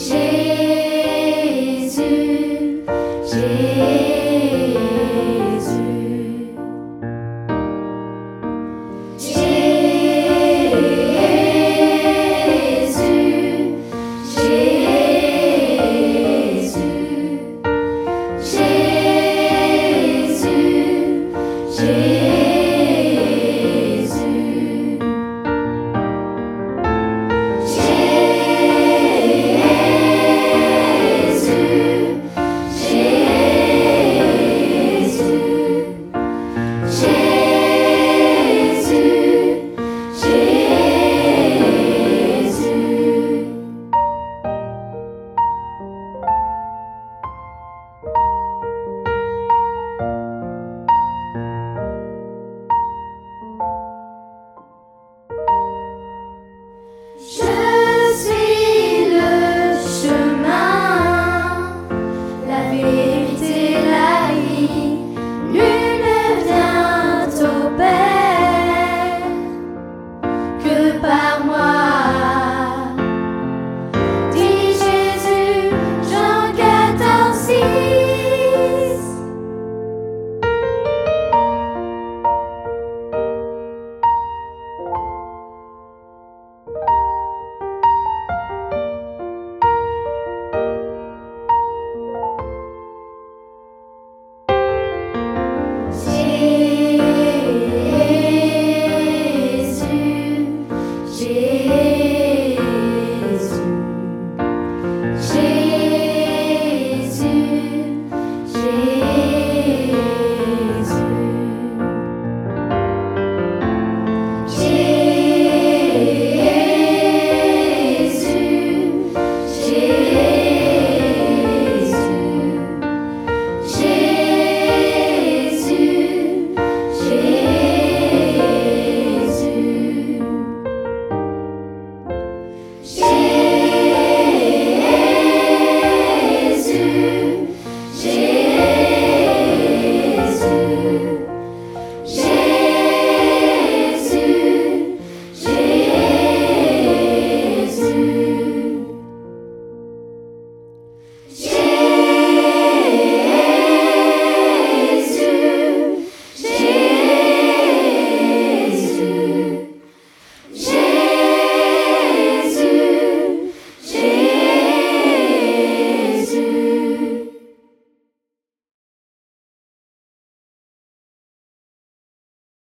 Jesus.